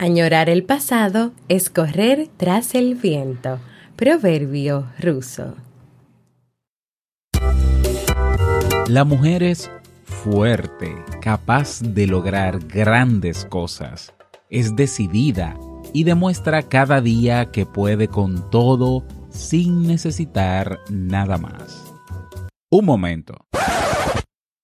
Añorar el pasado es correr tras el viento. Proverbio ruso. La mujer es fuerte, capaz de lograr grandes cosas. Es decidida y demuestra cada día que puede con todo sin necesitar nada más. Un momento.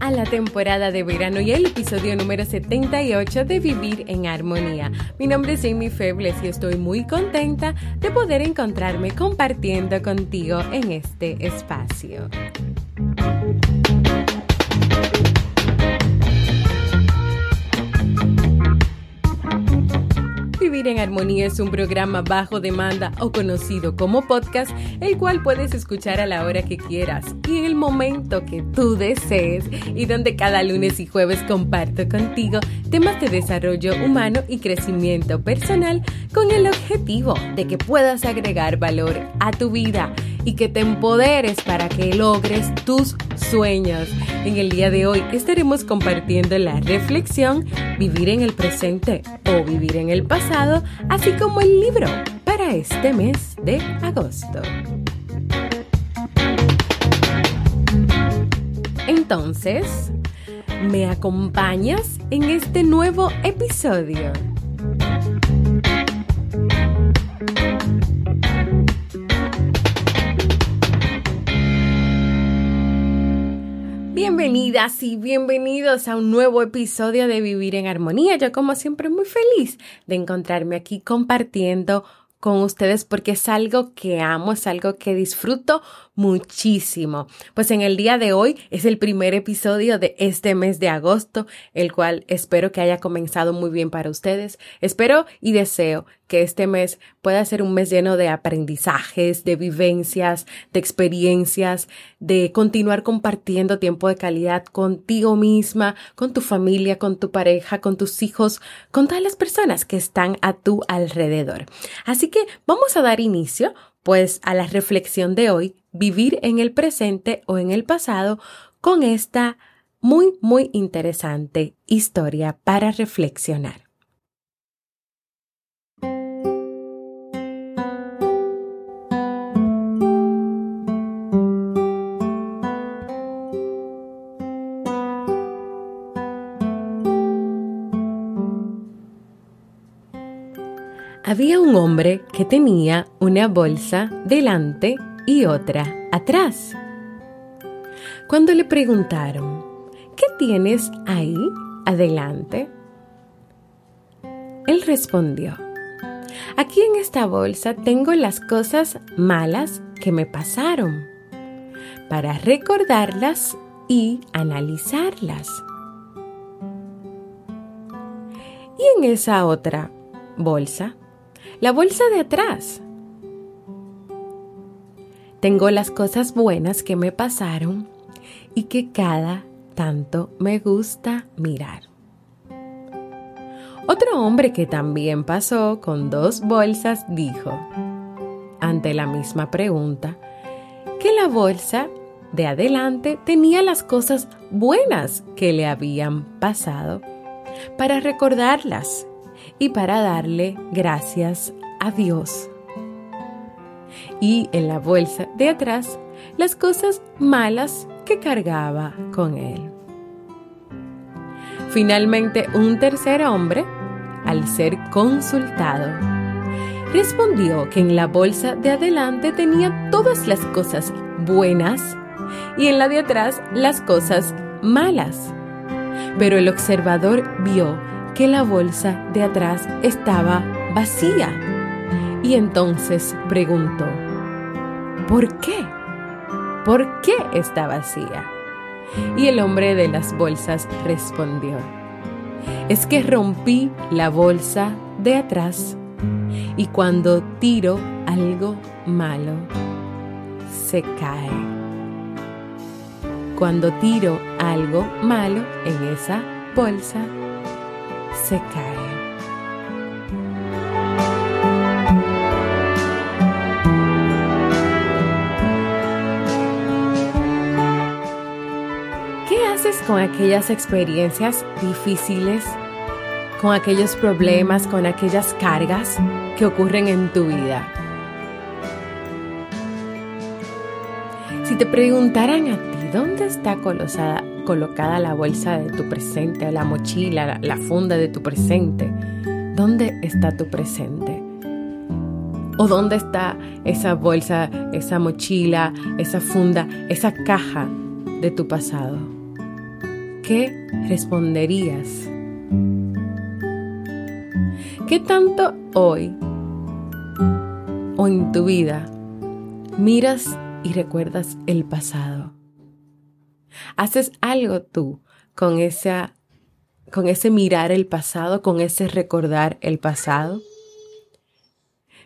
A la temporada de verano y el episodio número 78 de Vivir en Armonía. Mi nombre es Jamie Febles y estoy muy contenta de poder encontrarme compartiendo contigo en este espacio. En Armonía es un programa bajo demanda o conocido como podcast, el cual puedes escuchar a la hora que quieras y en el momento que tú desees y donde cada lunes y jueves comparto contigo temas de desarrollo humano y crecimiento personal con el objetivo de que puedas agregar valor a tu vida y que te empoderes para que logres tus sueños. En el día de hoy estaremos compartiendo la reflexión Vivir en el presente o vivir en el pasado, así como el libro para este mes de agosto. Entonces, ¿me acompañas en este nuevo episodio? Bienvenidas y bienvenidos a un nuevo episodio de Vivir en Armonía. Yo como siempre muy feliz de encontrarme aquí compartiendo con ustedes porque es algo que amo, es algo que disfruto muchísimo. Pues en el día de hoy es el primer episodio de este mes de agosto, el cual espero que haya comenzado muy bien para ustedes. Espero y deseo que este mes pueda ser un mes lleno de aprendizajes, de vivencias, de experiencias, de continuar compartiendo tiempo de calidad contigo misma, con tu familia, con tu pareja, con tus hijos, con todas las personas que están a tu alrededor. Así que vamos a dar inicio pues a la reflexión de hoy, vivir en el presente o en el pasado con esta muy, muy interesante historia para reflexionar. Había un hombre que tenía una bolsa delante y otra atrás. Cuando le preguntaron, ¿qué tienes ahí adelante? Él respondió, aquí en esta bolsa tengo las cosas malas que me pasaron para recordarlas y analizarlas. Y en esa otra bolsa la bolsa de atrás. Tengo las cosas buenas que me pasaron y que cada tanto me gusta mirar. Otro hombre que también pasó con dos bolsas dijo, ante la misma pregunta, que la bolsa de adelante tenía las cosas buenas que le habían pasado para recordarlas y para darle gracias a Dios. Y en la bolsa de atrás las cosas malas que cargaba con él. Finalmente un tercer hombre, al ser consultado, respondió que en la bolsa de adelante tenía todas las cosas buenas y en la de atrás las cosas malas. Pero el observador vio que la bolsa de atrás estaba vacía y entonces preguntó, ¿por qué? ¿Por qué está vacía? Y el hombre de las bolsas respondió, es que rompí la bolsa de atrás y cuando tiro algo malo, se cae. Cuando tiro algo malo en esa bolsa, se cae. ¿Qué haces con aquellas experiencias difíciles? con aquellos problemas, con aquellas cargas que ocurren en tu vida. Si te preguntaran a ti dónde está colocada, la bolsa de tu presente, la mochila, la, funda de tu presente, ¿dónde está tu presente? ¿O dónde está esa bolsa, esa mochila, esa funda, esa caja de tu pasado? ¿Qué responderías? ¿Qué tanto hoy o en tu vida miras y recuerdas el pasado? ¿Haces algo tú con, con ese mirar el pasado, con ese recordar el pasado?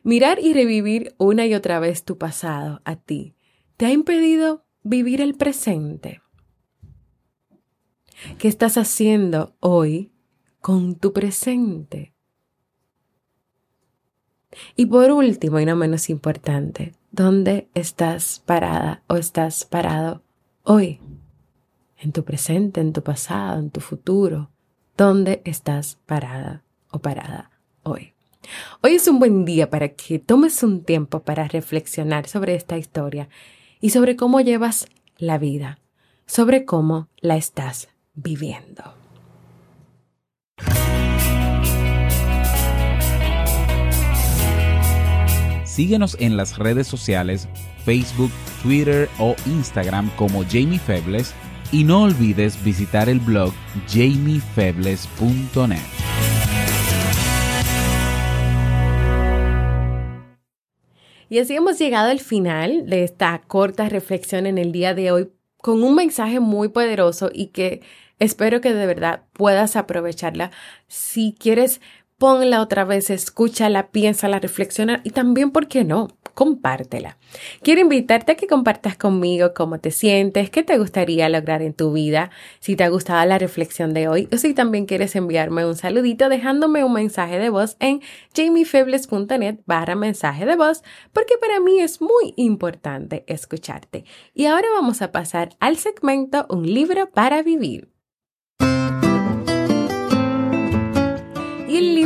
Mirar y revivir una y otra vez tu pasado a ti te ha impedido vivir el presente. ¿Qué estás haciendo hoy con tu presente? Y por último y no menos importante, ¿dónde estás parada o estás parado hoy? En tu presente, en tu pasado, en tu futuro. ¿Dónde estás parada o parada hoy? Hoy es un buen día para que tomes un tiempo para reflexionar sobre esta historia y sobre cómo llevas la vida, sobre cómo la estás viviendo. Síguenos en las redes sociales, Facebook, Twitter o Instagram como Jamie Febles y no olvides visitar el blog jamiefebles.net. Y así hemos llegado al final de esta corta reflexión en el día de hoy con un mensaje muy poderoso y que espero que de verdad puedas aprovecharla. Si quieres ponla otra vez, escúchala, piénsala, reflexiona y también, ¿por qué no? Compártela. Quiero invitarte a que compartas conmigo cómo te sientes, qué te gustaría lograr en tu vida, si te ha gustado la reflexión de hoy o si también quieres enviarme un saludito dejándome un mensaje de voz en jamiefebles.net barra mensaje de voz, porque para mí es muy importante escucharte. Y ahora vamos a pasar al segmento Un libro para vivir.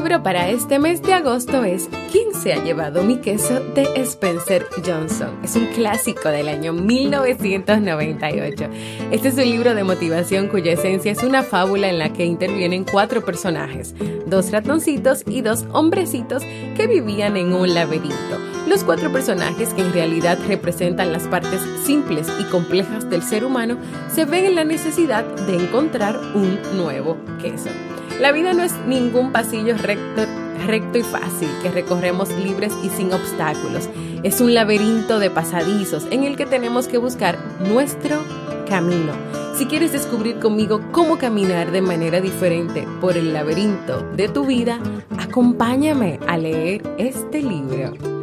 Libro para este mes de agosto es ¿Quién se ha llevado mi queso? de Spencer Johnson. Es un clásico del año 1998. Este es un libro de motivación cuya esencia es una fábula en la que intervienen cuatro personajes, dos ratoncitos y dos hombrecitos que vivían en un laberinto. Los cuatro personajes, que en realidad representan las partes simples y complejas del ser humano, se ven en la necesidad de encontrar un nuevo queso. La vida no es ningún pasillo recto, recto y fácil que recorremos libres y sin obstáculos. Es un laberinto de pasadizos en el que tenemos que buscar nuestro camino. Si quieres descubrir conmigo cómo caminar de manera diferente por el laberinto de tu vida, acompáñame a leer este libro.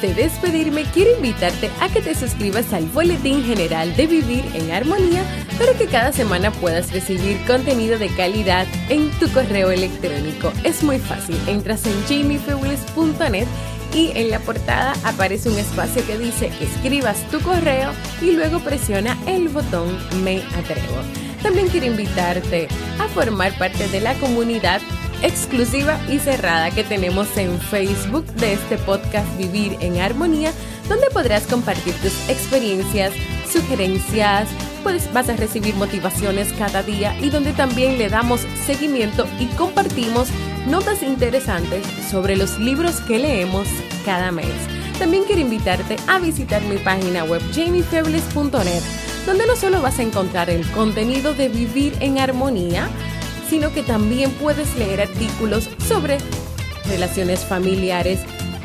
De despedirme, quiero invitarte a que te suscribas al Boletín General de Vivir en Armonía para que cada semana puedas recibir contenido de calidad en tu correo electrónico. Es muy fácil, entras en jamiefebles.net y en la portada aparece un espacio que dice escribas tu correo y luego presiona el botón Me Atrevo. También quiero invitarte a formar parte de la comunidad exclusiva y cerrada que tenemos en Facebook de este podcast Vivir en Armonía, donde podrás compartir tus experiencias, sugerencias, pues vas a recibir motivaciones cada día y donde también le damos seguimiento y compartimos notas interesantes sobre los libros que leemos cada mes. También quiero invitarte a visitar mi página web jamiefebles.net, donde no solo vas a encontrar el contenido de Vivir en Armonía, sino que también puedes leer artículos sobre relaciones familiares,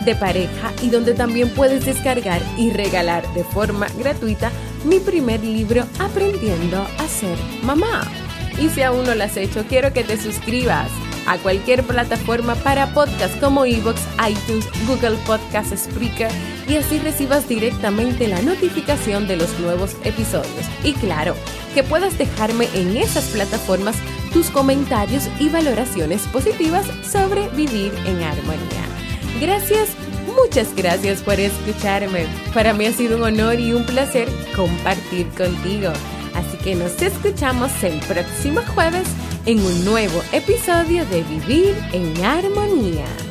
de pareja y donde también puedes descargar y regalar de forma gratuita mi primer libro Aprendiendo a ser mamá. Y si aún no lo has hecho, quiero que te suscribas a cualquier plataforma para podcast como iVoox, iTunes, Google Podcast, Spreaker y así recibas directamente la notificación de los nuevos episodios. Y claro, que puedas dejarme en esas plataformas tus comentarios y valoraciones positivas sobre vivir en armonía. Gracias, muchas gracias por escucharme. Para mí ha sido un honor y un placer compartir contigo. Así que nos escuchamos el próximo jueves en un nuevo episodio de Vivir en Armonía.